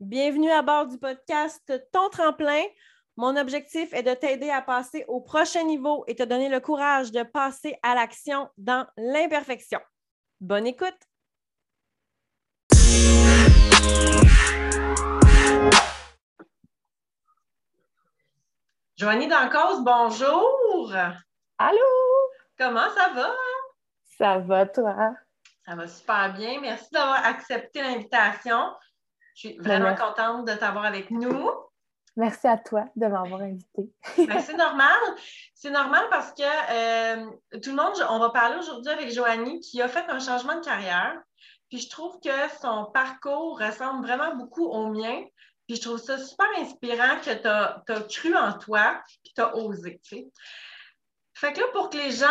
Bienvenue à bord du podcast Ton tremplin. Mon objectif est de t'aider à passer au prochain niveau et te donner le courage de passer à l'action dans l'imperfection. Bonne écoute! Joanie Dancause, bonjour! Allô? Comment ça va? Ça va, toi? Ça va super bien. Merci d'avoir accepté l'invitation. Je suis vraiment contente de t'avoir avec nous. Merci à toi de m'avoir invité. Ben, c'est normal. C'est normal parce que euh, tout le monde, on va parler aujourd'hui avec Joanie qui a fait un changement de carrière. Puis je trouve que son parcours ressemble vraiment beaucoup au mien. Puis je trouve ça super inspirant que tu as, cru en toi puis tu as osé. Fait que là, pour que les gens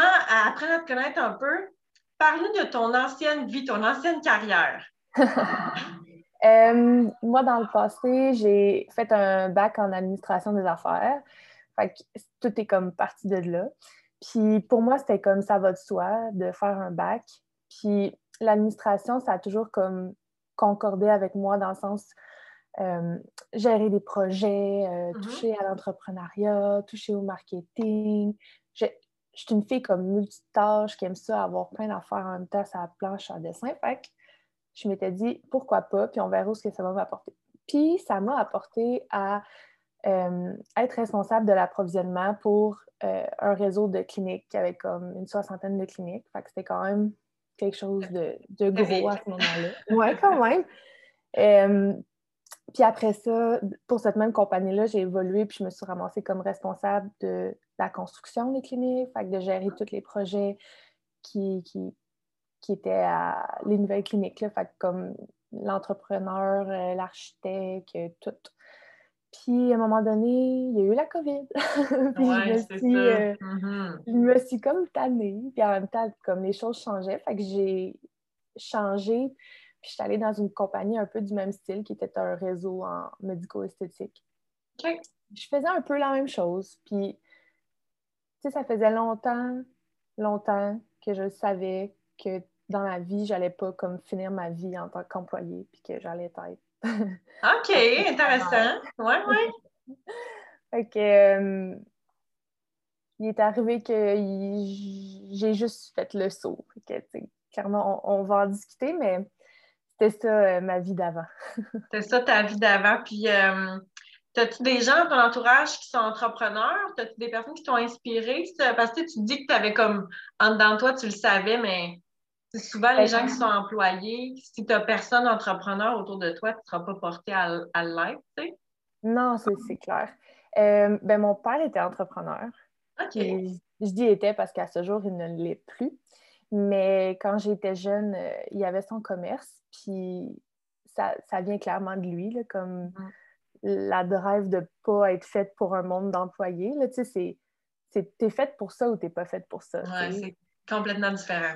apprennent à te connaître un peu, parle-nous de ton ancienne vie, ton ancienne carrière. Euh, moi, dans le passé, j'ai fait un bac en administration des affaires. Fait que tout est comme parti de là. Puis pour moi, c'était comme ça va de soi de faire un bac. Puis l'administration, ça a toujours comme concordé avec moi dans le sens euh, gérer des projets, euh, mm-hmm. toucher à l'entrepreneuriat, toucher au marketing. Je, je suis une fille comme multitâche qui aime ça, avoir plein d'affaires en même temps la planche en dessin. Fait que je m'étais dit pourquoi pas, puis on verra ce que ça va m'apporter. Puis ça m'a apporté à euh, être responsable de l'approvisionnement pour euh, un réseau de cliniques avec comme une soixantaine de cliniques. Fait que c'était quand même quelque chose de, gros à ce moment-là. Oui, quand même. Euh, puis après ça, pour cette même compagnie-là, j'ai évolué puis je me suis ramassée comme responsable de la construction des cliniques, fait que de gérer tous les projets qui, qui, qui étaient à les nouvelles cliniques, là, fait comme l'entrepreneur, euh, l'architecte, tout. Puis à un moment donné, il y a eu la COVID. puis je, me suis, euh, mm-hmm. je me suis comme tannée. Puis en même temps, comme les choses changeaient, fait que j'ai changé. Puis je suis allée dans une compagnie un peu du même style qui était un réseau en médico-esthétique. Je faisais un peu la même chose. Puis, tu sais, ça faisait longtemps, longtemps que je savais que dans la vie, j'allais pas comme finir ma vie en tant qu'employée, puis que j'allais être. OK, intéressant. Oui, oui. fait que. Euh, il est arrivé que j'ai juste fait le saut. Que, clairement, on, va en discuter, mais c'était ça euh, ma vie d'avant. c'était ça ta vie d'avant. Puis, euh, as-tu des gens dans ton entourage qui sont entrepreneurs? As-tu des personnes qui t'ont inspiré? Parce que tu dis que tu avais comme en dedans de toi, tu le savais, mais souvent les gens qui sont employés. Si tu n'as personne entrepreneur autour de toi, tu ne seras pas porté à, à l'être, tu sais? Non, c'est clair. Euh, ben, mon père était entrepreneur. OK. je dis était parce qu'à ce jour, il ne l'est plus. Mais quand j'étais jeune, euh, il y avait son commerce, puis ça, ça vient clairement de lui, là, comme mm. la drive de ne pas être faite pour un monde d'employés. Tu sais, c'est t'es faite pour ça ou t'es pas faite pour ça. Oui, c'est complètement différent.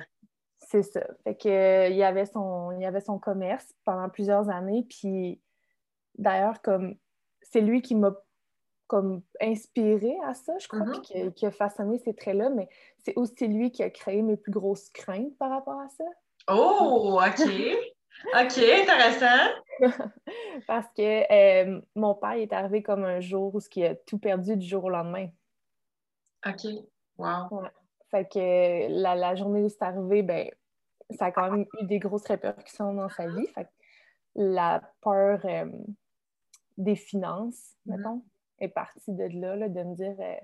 C'est ça. Fait que, euh, il, y avait son, il avait son commerce pendant plusieurs années. Puis d'ailleurs, comme c'est lui qui m'a comme inspiré à ça, je crois, puis qui, a façonné ces traits-là, mais c'est aussi lui qui a créé mes plus grosses craintes par rapport à ça. Oh, OK! OK, intéressant! Parce que euh, mon père est arrivé comme un jour où il a tout perdu du jour au lendemain. OK, wow! Fait que la, journée où c'est arrivé, ben, ça a quand même eu des grosses répercussions dans sa vie. Fait la peur euh, des finances, mm-hmm. mettons, est partie de là, de me dire euh,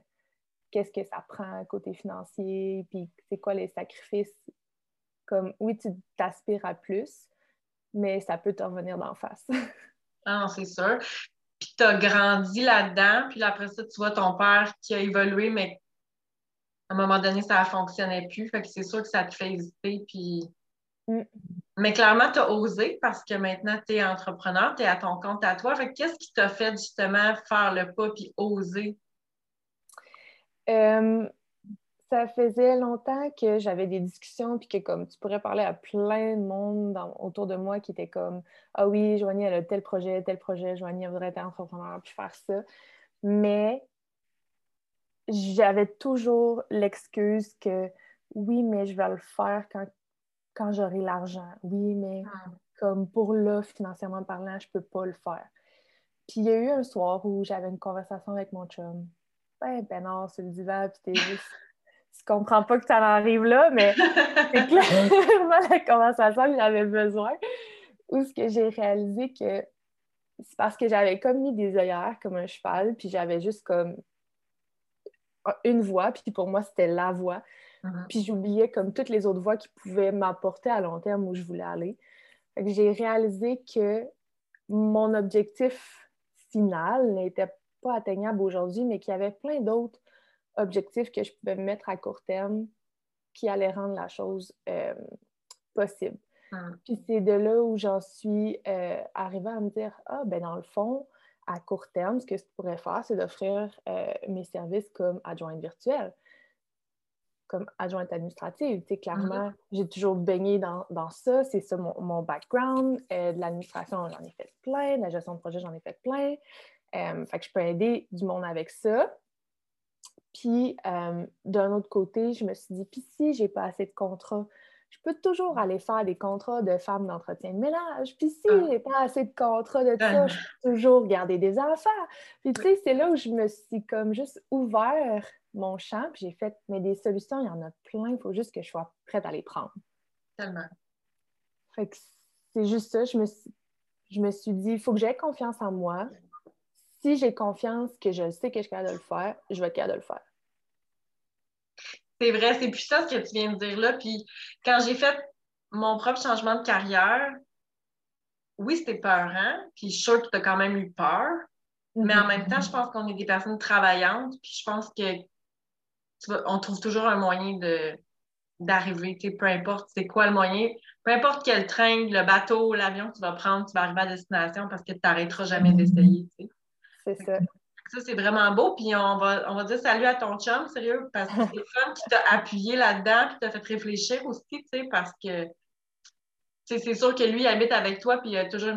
qu'est-ce que ça prend côté financier, puis c'est quoi les sacrifices? Comme, oui, tu t'aspires à plus, mais ça peut te revenir d'en face. ah, c'est sûr. Puis tu as grandi là-dedans, puis après ça, tu vois ton père qui a évolué, mais à un moment donné, ça ne fonctionnait plus. Fait que c'est sûr que ça te fait hésiter. Puis... Mm. Mais clairement, tu as osé parce que maintenant, tu es entrepreneur, tu es à ton compte à toi. qu'est-ce qui t'a fait justement faire le pas puis oser? Euh, ça faisait longtemps que j'avais des discussions, puis que comme tu pourrais parler à plein de monde autour de moi qui était comme Ah oui, Joanie, elle a tel projet, tel projet, Joanie, elle voudrait être entrepreneur, puis faire ça. Mais j'avais toujours l'excuse que oui, mais je vais le faire quand, quand j'aurai l'argent. Oui, mais hmm. comme pour là, financièrement parlant, je ne peux pas le faire. Puis il y a eu un soir où j'avais une conversation avec mon chum. Ben, ben non, c'est le divan, puis t'es juste. tu comprends pas que ça en arrive là, mais c'est clairement la conversation que j'avais besoin. Où ce que j'ai réalisé que c'est parce que j'avais comme mis des œillères comme un cheval, puis j'avais juste comme une voix, puis pour moi, c'était la voix. Mm-hmm. Puis j'oubliais comme toutes les autres voix qui pouvaient m'apporter à long terme où je voulais aller. j'ai réalisé que mon objectif final n'était pas atteignable aujourd'hui, mais qu'il y avait plein d'autres objectifs que je pouvais mettre à court terme qui allaient rendre la chose euh, possible. Mm. Puis c'est de là où j'en suis euh, arrivée à me dire Ah, ben dans le fond, à court terme, ce que je pourrais faire, c'est d'offrir euh, mes services comme adjointe virtuelle, comme adjointe administrative. Tu sais, clairement, mm-hmm. j'ai toujours baigné dans, ça. C'est ça mon, background. Euh, de l'administration, j'en ai fait plein. De la gestion de projet, j'en ai fait plein. fait que je peux aider du monde avec ça. Puis, d'un autre côté, je me suis dit, puis si j'ai pas assez de contrats je peux toujours mm. aller faire des contrats de femmes d'entretien de ménage. Puis si ah. j'ai pas assez de contrats de ça, je peux toujours garder des enfants. Puis tu sais, c'est là où je me suis comme juste ouvert mon champ, puis j'ai fait, mais des solutions, il y en a plein, il faut juste que je sois prête à les prendre. Tellement. Fait que c'est juste ça, je me suis, je me suis dit, il faut que j'aie confiance en moi. Si j'ai confiance que je sais que je suis capable de le faire, je vais être capable de le faire. C'est vrai, c'est puissant ce que tu viens de dire là. Puis quand j'ai fait mon propre changement de carrière, oui, c'était peurant. Puis je suis sûre que tu as quand même eu peur. Mais en même temps, je pense qu'on est des personnes travaillantes. Puis je pense que on trouve toujours un moyen de d'arriver, peu importe c'est quoi le moyen, peu importe quel train, le bateau, l'avion que tu vas prendre, tu vas arriver à destination parce que tu n'arrêteras jamais d'essayer. C'est ça. Ça, c'est vraiment beau. Puis on va, on va dire salut à ton chum, sérieux, parce que c'est le fun qui t'a appuyé là-dedans, puis t'a fait réfléchir aussi, tu sais, parce que c'est sûr que lui il habite avec toi, puis il a toujours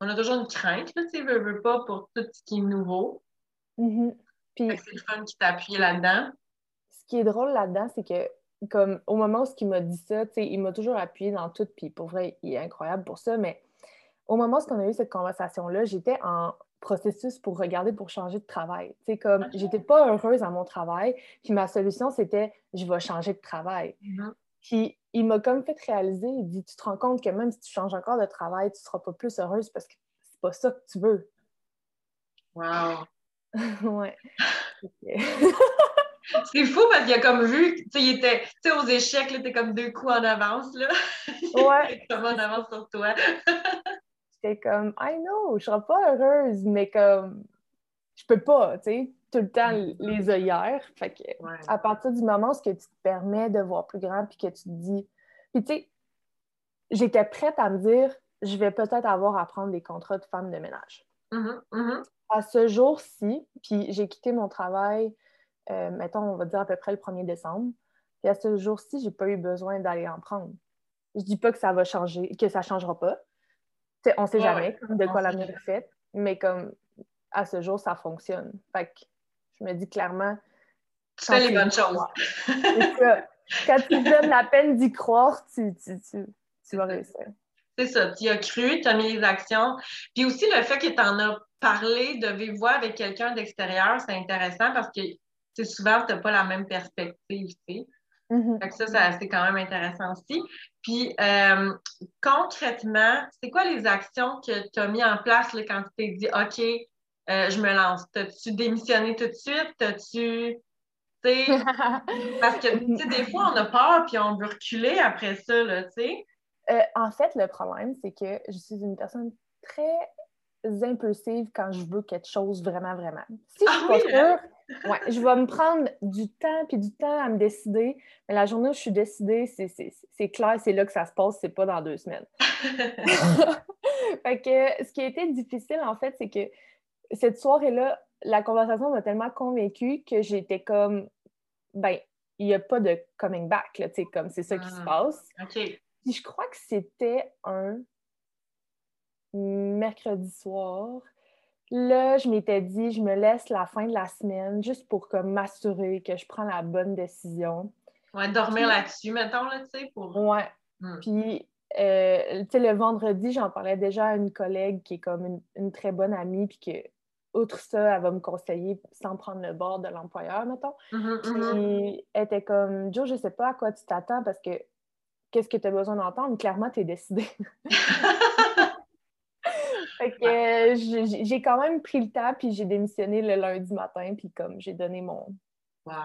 on a toujours une crainte, tu sais, veut, veut pas pour tout ce qui est nouveau. Mm-hmm. C'est le fun qui t'a appuyé là-dedans. Ce qui est drôle là-dedans, c'est que comme au moment où il m'a dit ça, tu sais, il m'a toujours appuyé dans tout, puis pour vrai, il est incroyable pour ça, mais au moment où on a eu cette conversation-là, j'étais en processus pour regarder pour changer de travail. C'est comme, j'étais pas heureuse à mon travail, puis ma solution, c'était, je vais changer de travail. Mm-hmm. Puis il m'a comme fait réaliser, il dit, tu te rends compte que même si tu changes encore de travail, tu seras pas plus heureuse parce que c'est pas ça que tu veux. Wow! ouais. c'est fou parce qu'il a comme vu, tu sais, il était, tu sais, aux échecs, tu es comme deux coups en avance, là. Ouais. comme en avance sur toi comme, I know, je serai pas heureuse, mais comme, je peux pas, tu sais, tout le temps les œillères. Fait que, à partir du moment où ce que tu te permets de voir plus grand, puis que tu te dis, puis tu sais, j'étais prête à me dire, je vais peut-être avoir à prendre des contrats de femme de ménage. Mm-hmm, mm-hmm. À ce jour-ci, puis j'ai quitté mon travail, euh, mettons, on va dire à peu près le 1er décembre, puis à ce jour-ci, j'ai pas eu besoin d'aller en prendre. Je dis pas que ça va changer, que ça changera pas, on sait jamais de quoi l'avenir est fait, mais comme à ce jour, ça fonctionne. Fait que je me dis clairement. Tu fais les bonnes choses. Quand tu donnes la peine d'y croire, tu, tu, vas réussir. C'est ça, tu as cru, tu as mis les actions. Puis aussi, le fait que tu en as parlé de vive voix avec quelqu'un d'extérieur, c'est intéressant parce que souvent, tu n'as pas la même perspective. Mm-hmm. ça, c'est quand même intéressant aussi. Puis, euh, concrètement, c'est quoi les actions que tu as mis en place quand tu t'es dit, OK, euh, je me lance? T'as-tu démissionné tout de suite? T'as-tu. parce que des fois, on a peur puis on veut reculer après ça, tu sais. Euh, en fait, le problème, c'est que je suis une personne très impulsive quand je veux quelque chose vraiment, vraiment. Si je suis ah pas hein? Ouais, je vais me prendre du temps puis du temps à me décider. Mais la journée où je suis décidée, c'est clair, c'est là que ça se passe, c'est pas dans deux semaines. fait que ce qui a été difficile, en fait, c'est que cette soirée-là, la conversation m'a tellement convaincue que j'étais comme, ben, il n'y a pas de coming back, là, tu sais, comme c'est ça qui se ah, passe. OK. je crois que c'était un mercredi soir. Là, je m'étais dit, je me laisse la fin de la semaine juste pour m'assurer que je prends la bonne décision. Ouais, dormir là-dessus, mettons, là, tu sais, pour... Ouais. Hmm. Puis, euh, le vendredi, j'en parlais déjà à une collègue qui est comme une, très bonne amie, puis que, outre ça, elle va me conseiller sans prendre le bord de l'employeur, mettons. Mm-hmm, puis elle était comme, Joe, je sais pas à quoi tu t'attends parce que qu'est-ce que tu as besoin d'entendre? Clairement, tu es décidé. fait que j'ai quand même pris le temps, puis j'ai démissionné le lundi matin, puis comme j'ai donné mon,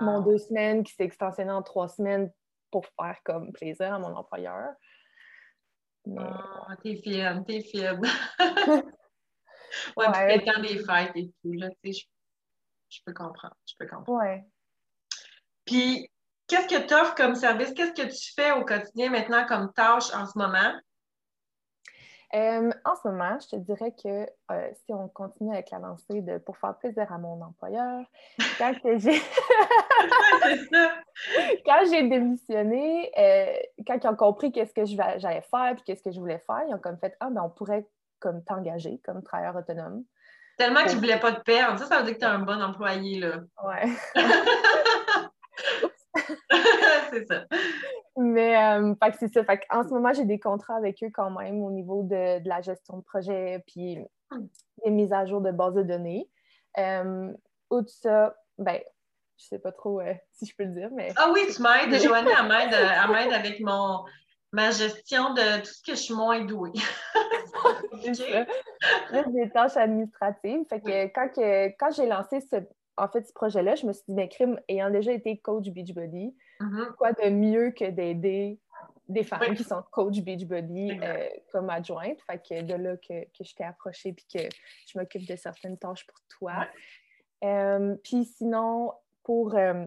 mon deux semaines qui s'est extensionné en trois semaines pour faire comme plaisir à mon employeur. Mais... Oh, t'es fière, t'es fière. ouais, ouais puis temps des fêtes et tout, là, tu sais, je, peux comprendre, je peux comprendre. Ouais. Puis, qu'est-ce que tu offres comme service? Qu'est-ce que tu fais au quotidien maintenant comme tâche en ce moment? Euh, en ce moment, je te dirais que euh, si on continue avec la lancée de pour faire plaisir à mon employeur, quand j'ai quand j'ai démissionné, euh, quand ils ont compris qu'est-ce que j'allais faire puis qu'est-ce que je voulais faire, ils ont comme fait ah ben on pourrait comme t'engager comme travailleur autonome. Tellement qu'ils ne voulaient pas te perdre. Ça, ça veut dire que tu es un bon employé, là. Ouais. c'est ça. Mais euh, c'est ça. Fait en ce moment, j'ai des contrats avec eux quand même au niveau de, la gestion de projet puis des mises à jour de bases de données. Euh, de ça, ben, je sais pas trop euh, si je peux le dire, mais. Ah oui, tu m'aides. Joanie, elle m'aide avec mon ma gestion de tout ce que je suis moins douée. c'est des tâches administratives. Fait que quand, quand j'ai lancé ce, en fait, ce projet-là, je me suis dit, ben, crime, ayant déjà été coach Beachbody, mm-hmm. quoi de mieux que d'aider des femmes qui sont coach Beachbody euh, comme adjointe? Fait que de là que, que je t'ai approchée puis que je m'occupe de certaines tâches pour toi. Euh, puis sinon, pour euh,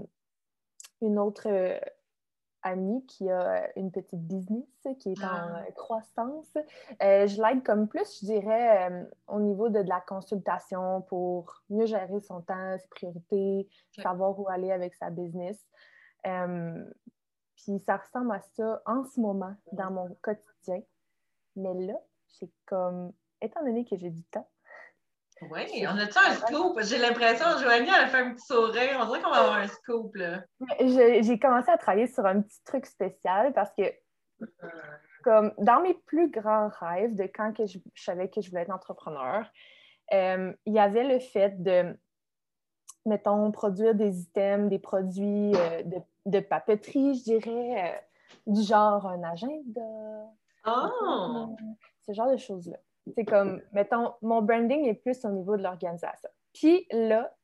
une autre amie qui a une petite business qui est en ah. euh, croissance. Euh, je l'aide comme plus, je dirais, euh, au niveau de, la consultation pour mieux gérer son temps, ses priorités, savoir où aller avec sa business. Puis ça ressemble à ça en ce moment dans mon quotidien. Mais là, c'est comme, étant donné que j'ai du temps, oui, on a-tu un scoop? J'ai l'impression, Joanie, elle a fait un petit sourire. On dirait qu'on va avoir un scoop, là. J'ai commencé à travailler sur un petit truc spécial parce que, comme dans mes plus grands rêves de quand que je, savais que je voulais être entrepreneur, euh, il y avait le fait de, mettons, produire des items, des produits euh, de, papeterie, je dirais, euh, du genre un agenda. Oh! Ce genre de choses-là. C'est comme, mettons, mon branding est plus au niveau de l'organisation. Puis là,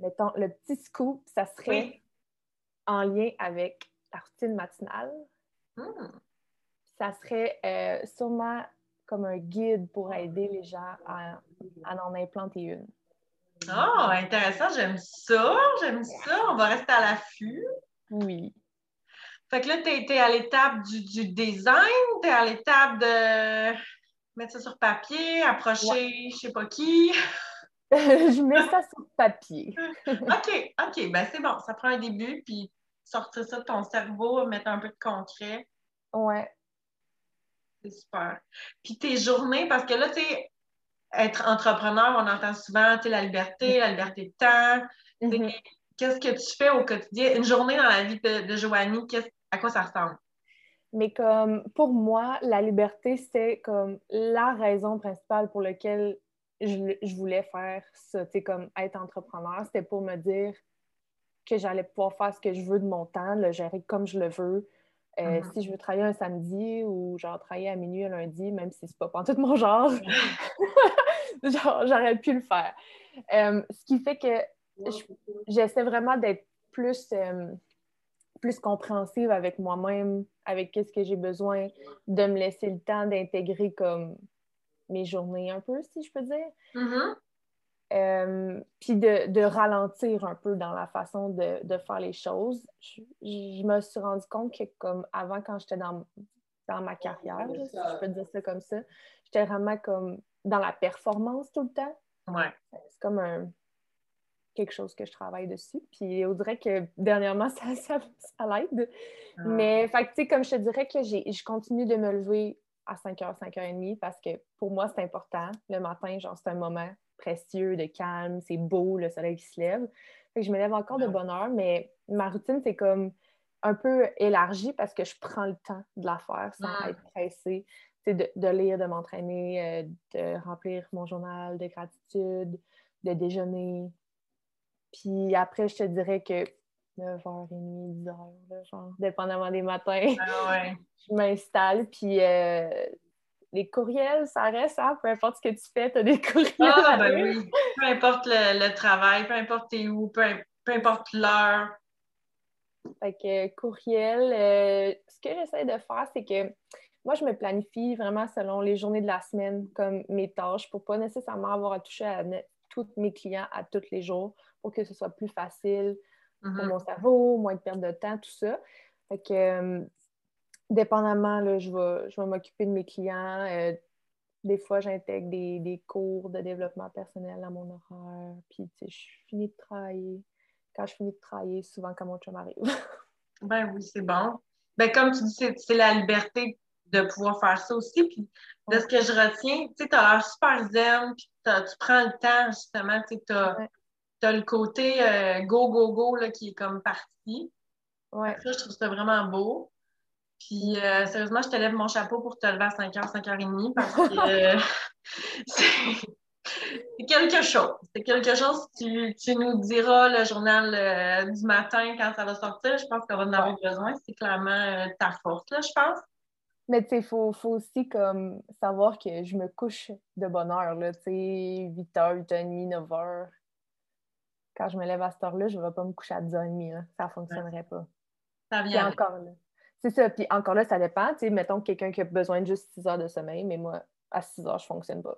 mettons, le petit scoop, ça serait en lien avec la routine matinale. Hmm. Ça serait euh, sûrement comme un guide pour aider les gens à, en implanter une. Oh, intéressant, j'aime ça, j'aime ça. On va rester à l'affût. Oui. Fait que là, tu es, à l'étape du, design, tu es à l'étape de mettre ça sur papier, approcher je sais pas qui. je mets ça sur papier. OK, OK, ben c'est bon, ça prend un début, puis sortir ça de ton cerveau, mettre un peu de concret. Ouais. C'est super. Puis tes journées, parce que là, tu sais, être entrepreneur, on entend souvent, la liberté, la liberté de temps. Mm-hmm. Qu'est-ce que tu fais au quotidien? Une journée dans la vie de, de Joanie, à quoi ça ressemble? Mais comme pour moi, la liberté, c'est comme la raison principale pour laquelle je, voulais faire ça, tu comme être entrepreneur, c'était pour me dire que j'allais pouvoir faire ce que je veux de mon temps, le gérer comme je le veux. Euh, mm-hmm. Si je veux travailler un samedi ou genre travailler à minuit un lundi, même si c'est pas tout mon genre, genre j'aurais pu le faire. Euh, ce qui fait que j'essaie vraiment d'être plus euh, plus compréhensive avec moi-même, avec qu'est-ce que j'ai besoin, de me laisser le temps d'intégrer comme mes journées un peu, si je peux dire. Mm-hmm. Euh, puis de, ralentir un peu dans la façon de, faire les choses. Je, me suis rendu compte que comme avant, quand j'étais dans, dans ma carrière, si je peux dire ça comme ça, j'étais vraiment comme dans la performance tout le temps. Ouais. C'est comme un quelque chose que je travaille dessus. Puis on dirait que dernièrement, ça, ça, ça l'aide. Ah. Mais fait, tu sais, comme je te dirais que je continue de me lever à 5h, 5h30 parce que pour moi, c'est important. Le matin, genre, c'est un moment précieux, de calme, c'est beau, le soleil qui se lève. Fait que je me lève encore de bonne heure, mais ma routine, c'est comme un peu élargie parce que je prends le temps de la faire sans être pressée. De, de lire, de m'entraîner, euh, de remplir mon journal de gratitude, de déjeuner. Puis après, je te dirais que 9h30, 10h, là, genre, dépendamment des matins, Ah ouais. je m'installe. Puis euh, les courriels, ça reste, hein? peu importe ce que tu fais, tu as des courriels. Ah, à ben oui. Peu importe le, le travail, peu importe t'es où, peu, peu importe l'heure. Fait que courriel, euh, ce que j'essaie de faire, c'est que moi, je me planifie vraiment selon les journées de la semaine, comme mes tâches, pour pas nécessairement avoir à toucher à tous mes clients à tous les jours, pour que ce soit plus facile pour Mhm. mon cerveau, moins de perte de temps, tout ça. Fait que, euh, dépendamment, là, je vais, je vais m'occuper de mes clients. Euh, des fois, j'intègre des, des cours de développement personnel à mon horaire. Puis, tu sais, je finis de travailler. Quand je finis de travailler, souvent quand mon chum arrive. Ben oui, c'est bon. Ben, comme tu dis, c'est la liberté de pouvoir faire ça aussi. Puis de ce que je retiens, tu sais, t'as l'air super zen, puis tu prends le temps, justement, tu sais, t'as Ouais. t'as le côté euh, go, go, go, là, qui est comme parti. Ouais. Ça, je trouve ça vraiment beau. Puis, euh, sérieusement, je te lève mon chapeau pour te lever à 5h, 5h30 parce que euh, c'est quelque chose. C'est quelque chose. Tu, tu nous diras le journal euh, du matin quand ça va sortir. Je pense qu'on va en avoir besoin. C'est clairement ta force, là, je pense. Mais tu sais, il faut, faut aussi comme savoir que je me couche de bonne heure, là, tu sais, 8h, 8h30, 9h. Quand je me lève à cette heure-là, je ne vais pas me coucher à 10h30, là. ça ne fonctionnerait pas. Ça vient. encore là. C'est ça, puis encore là, ça dépend, tu sais, mettons quelqu'un qui a besoin de juste 6 heures de sommeil, mais moi, à 6 heures, je ne fonctionne pas.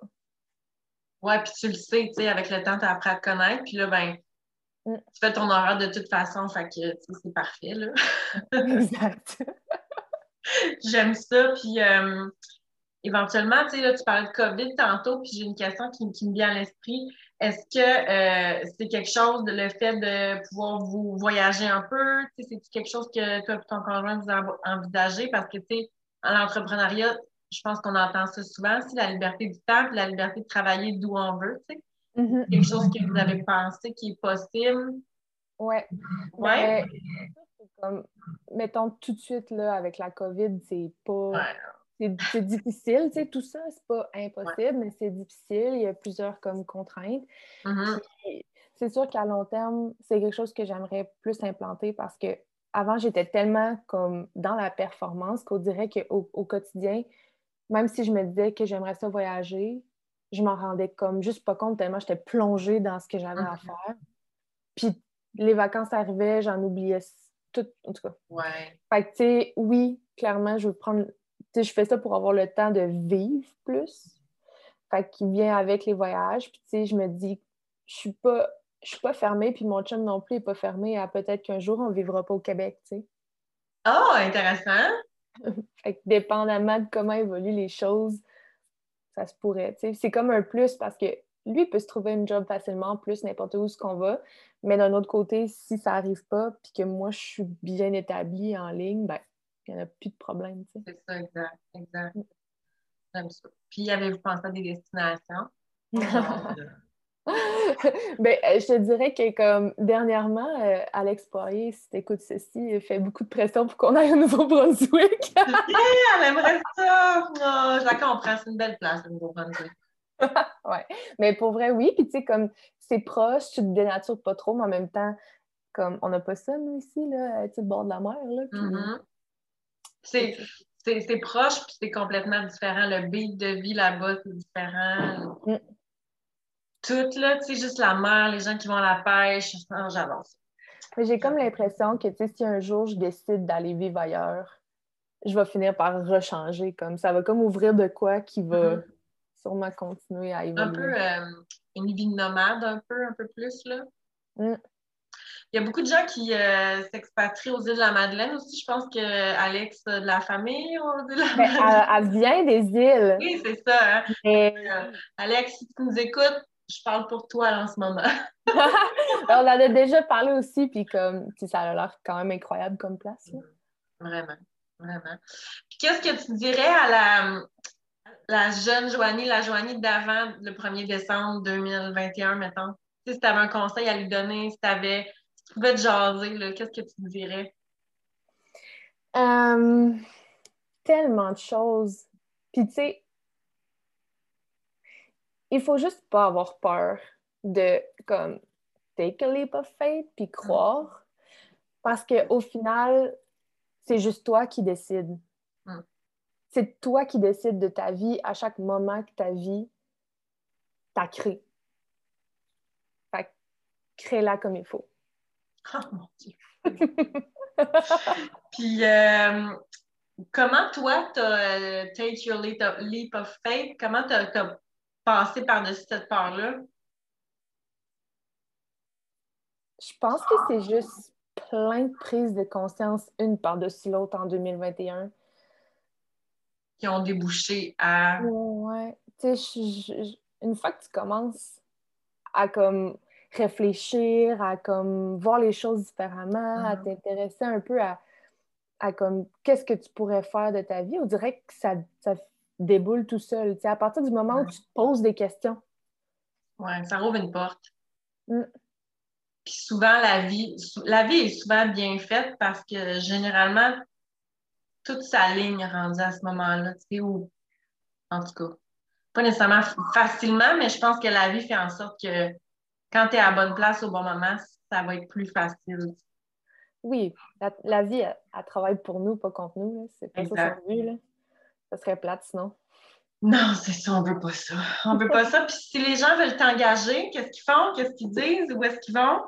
Ouais, puis tu le sais, tu sais, avec le temps, tu as appris à te connaître. Puis là, ben, Mm. tu fais ton horaire de toute façon. Fait que, c'est parfait, là. exact. J'aime ça. Puis euh, éventuellement, tu sais, là, tu parlais de COVID tantôt, puis j'ai une question qui, qui me vient à l'esprit. Est-ce que euh, c'est quelque chose, de, le fait de pouvoir vous voyager un peu? C'est-tu quelque chose que toi et ton conjoint vous avez envisagé? Parce que, tu sais, en l'entrepreneuriat, je pense qu'on entend ça souvent, c'est la liberté du temps, puis la liberté de travailler d'où on veut. Tu sais. Mhm. Quelque chose que vous avez pensé qui est possible? Ouais. Ouais? C'est comme, mettons tout de suite, là, avec la COVID, c'est pas. Ouais. C'est difficile, tu sais, tout ça, c'est pas impossible, mais c'est difficile. Il y a plusieurs comme contraintes. Mhm. Puis, C'est sûr qu'à long terme, c'est quelque chose que j'aimerais plus implanter parce que avant, j'étais tellement comme dans la performance qu'on dirait qu'au au quotidien, même si je me disais que j'aimerais ça voyager, je m'en rendais comme juste pas compte tellement j'étais plongée dans ce que j'avais à Mhm. faire. Puis les vacances arrivaient, j'en oubliais tout, en tout cas. Ouais. Fait que, tu sais, oui, clairement, je veux prendre. Tu sais, je fais ça pour avoir le temps de vivre plus. Fait qu'il vient avec les voyages. Puis, tu sais, je me dis, je suis pas. Je suis pas fermée, puis mon chum non plus n'est pas fermé à peut-être qu'un jour on vivra pas au Québec, tu sais. Oh, intéressant. Fait que dépendamment de comment évoluent les choses, ça se pourrait, tu sais. C'est comme un plus parce que lui il peut se trouver une job facilement, plus n'importe où ce qu'on va. Mais d'un autre côté, si ça arrive pas, puis que moi je suis bien établie en ligne, ben, il n'y en a plus de problème, tu. C'est ça, exact, exact. J'aime ça. Puis, avez-vous pensé à des destinations? Euh, ben, euh, je te dirais que comme dernièrement, euh, Alex Poirier, si t'écoutes ceci, il fait beaucoup de pression pour qu'on aille au Nouveau-Brunswick. elle aimerait ça! Oh, je la comprends, c'est une belle place, le Nouveau-Brunswick. ouais. Mais pour vrai, oui. Puis tu sais, comme c'est proche, tu te dénatures pas trop, mais en même temps, comme on n'a pas ça, nous, ici, là, tu sais, le bord de la mer, là. Puis... Mhm. C'est c'est- c'est proche, puis c'est complètement différent. Le beat de vie là-bas, c'est différent. Mm. Tout, là, tu sais, juste la mer, les gens qui vont à la pêche, j'adore ça. Mais j'ai comme l'impression que, tu sais, si un jour je décide d'aller vivre ailleurs, je vais finir par rechanger. Comme ça va comme ouvrir de quoi qui va Mhm. Sûrement continuer à évoluer. Un peu euh, une vie de nomade, un peu, un peu plus, là. Mm. Il y a beaucoup de gens qui euh, s'expatrient aux îles de la Madeleine aussi. Je pense que Alex a de la famille aux îles de la Ben, Madeleine. elle, elle vient des îles. Oui, c'est ça. Hein? Mais Euh, Alex, si tu nous écoutes, je parle pour toi là, en ce moment. on en a déjà parlé aussi, puis comme, tu sais, ça a l'air quand même incroyable comme place. là. Vraiment, vraiment. Puis qu'est-ce que tu dirais à la, la jeune Joanie, la Joanie d'avant le 1er décembre 2021, mettons? Si tu avais un conseil à lui donner, si tu avais, tu pouvais te jaser, qu'est-ce que tu dirais? Euh, tellement de choses. Puis tu sais, il faut juste pas avoir peur de comme take a leap of faith puis croire parce qu'au final, c'est juste toi qui décides. C'est toi qui décides de ta vie à chaque moment que ta vie t'a créé. Fait crée-la comme il faut. Oh mon Dieu! Puis, euh, comment toi, tu as take your leap of, faith? Comment tu as, passé par-dessus cette part-là? Je pense que c'est juste plein de prises de conscience, une par-dessus l'autre en 2021. Qui ont débouché à. Ouais. Tu sais, une fois que tu commences à comme réfléchir, à comme voir les choses différemment, à mm-hmm. t'intéresser un peu à, à comme qu'est-ce que tu pourrais faire de ta vie, on dirait que ça, ça déboule tout seul. Tu sais, à partir du moment où tu te poses des questions. Ouais, ça rouvre une porte. Mm. Puis souvent, la vie, la vie est souvent bien faite parce que généralement, toute sa ligne rendue à ce moment-là, tu sais, ou en tout cas, pas nécessairement facilement, mais je pense que la vie fait en sorte que quand tu es à bonne place au bon moment, ça va être plus facile. Oui, la, vie, elle, travaille pour nous, pas contre nous. C'est pas ça son but. Là. Ça serait plate sinon. Non, c'est ça, on veut pas ça. On veut pas ça. Puis si les gens veulent t'engager, qu'est-ce qu'ils font? Qu'est-ce qu'ils disent? Où est-ce qu'ils vont?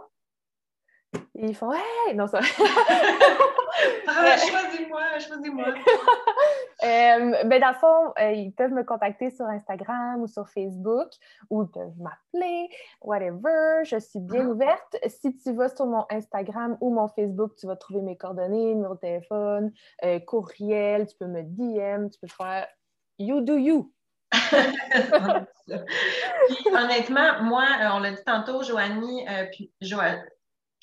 Ils font Hey! Non, ça. ah, choisis-moi, choisis-moi. euh, ben, dans le fond, euh, ils peuvent me contacter sur Instagram ou sur Facebook ou ils peuvent m'appeler, whatever. Je suis bien ah. ouverte. Si tu vas sur mon Instagram ou mon Facebook, tu vas trouver mes coordonnées, numéro de téléphone, euh, courriel, tu peux me DM, tu peux faire You do you. honnêtement, moi, euh, on l'a dit tantôt, Joanie, puis Joanie,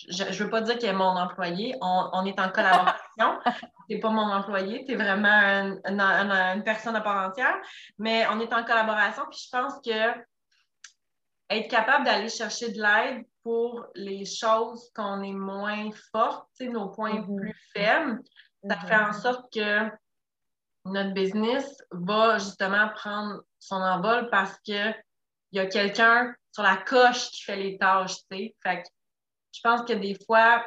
je ne veux pas dire qu'elle est mon employé, on, est en collaboration. tu n'es pas mon employé, tu es vraiment une personne à part entière, mais on est en collaboration. Puis je pense que être capable d'aller chercher de l'aide pour les choses qu'on est moins fortes, nos points mm-hmm. plus faibles, ça mm-hmm. fait en sorte que notre business va justement prendre son envol parce qu'il y a quelqu'un sur la coche qui fait les tâches. Fait je pense que des fois,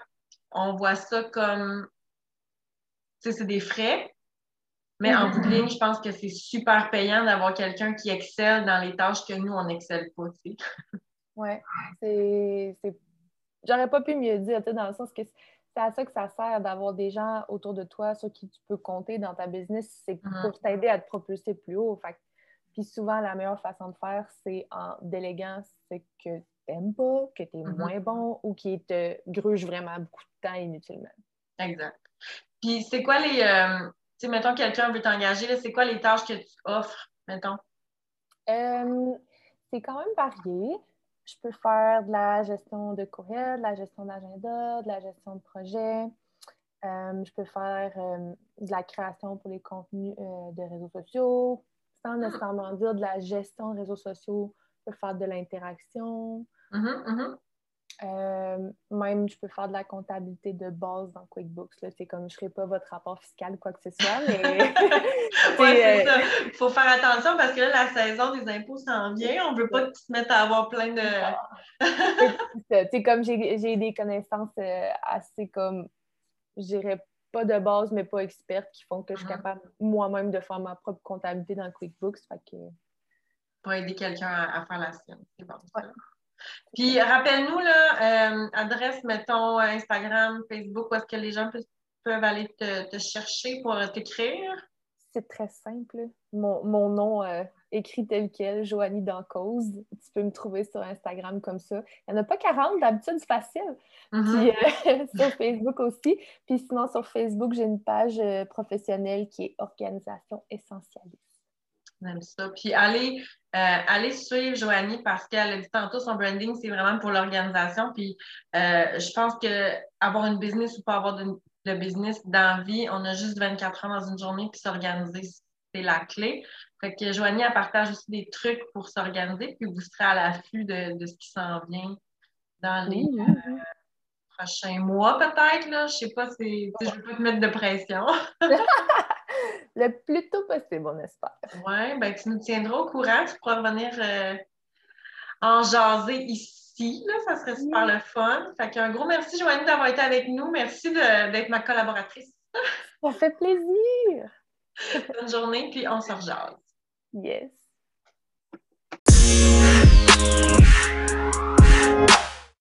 on voit ça comme, tu sais, c'est des frais, mais en bout de ligne, je pense que c'est super payant d'avoir quelqu'un qui excelle dans les tâches que nous, on n'excelle pas, tu sais. Oui, c'est... J'aurais pas pu mieux dire, dans le sens que c'est à ça que ça sert d'avoir des gens autour de toi sur qui tu peux compter dans ta business, c'est mm-hmm. pour t'aider à te propulser plus haut. Fait. Puis souvent, la meilleure façon de faire, c'est en déléguant ce que t'aimes pas, que tu es mm-hmm. moins bon ou qui te gruge vraiment beaucoup de temps inutilement. Exact. Puis c'est quoi les. Euh, tu sais, mettons, quelqu'un veut t'engager, c'est quoi les tâches que tu offres, mettons? Euh, c'est quand même varié. Je peux faire de la gestion de courriel, de la gestion d'agenda, de la gestion de projet. Euh, je peux faire de la création pour les contenus de réseaux sociaux, sans ah! nécessairement dire de la gestion de réseaux sociaux. Je peux faire de l'interaction. Mm-hmm, mm-hmm. Euh, même, je peux faire de la comptabilité de base dans QuickBooks. C'est comme je ne ferai pas votre rapport fiscal ou quoi que ce soit, mais. Il faut faire attention parce que là, la saison des impôts s'en vient. On ne veut pas que tu te mettes à avoir plein de. c'est comme j'ai des connaissances euh, assez comme, je dirais pas de base, mais pas expertes qui font que je suis mm-hmm. capable moi-même de faire ma propre comptabilité dans QuickBooks. Fait que... Pour aider quelqu'un à, faire la sienne. C'est bon. Puis rappelle-nous, là, euh, adresse, mettons, Instagram, Facebook, où est-ce que les gens peuvent, aller te, chercher pour t'écrire? C'est très simple. Mon, nom euh, écrit tel quel, Joanie Dancause. Tu peux me trouver sur Instagram comme ça. Il n'y en a pas 40, d'habitude, c'est facile. Mm-hmm. Puis euh, sur Facebook aussi. Puis sinon, sur Facebook, j'ai une page professionnelle qui est Organisation essentialiste. J'aime ça. Puis allez, euh, allez suivre Joanie parce qu'elle a dit tantôt, son branding, c'est vraiment pour l'organisation. Puis euh, je pense que avoir une business ou pas avoir de, business dans la vie, on a juste 24 heures dans une journée, puis s'organiser, c'est la clé. Fait que Joanie, elle partage aussi des trucs pour s'organiser, puis vous serez à l'affût de, ce qui s'en vient dans les euh, prochains mois, peut-être. Je ne sais pas si je ne veux pas te mettre de pression. le plus tôt possible, on espère. Oui, ben, tu nous tiendras au courant. Tu pourras revenir euh, en jaser ici. Là, ça serait super le fun. Fait un gros merci, Joanne, d'avoir été avec nous. Merci d'être ma collaboratrice. Ça fait plaisir. Bonne journée, puis on se rejase. Yes.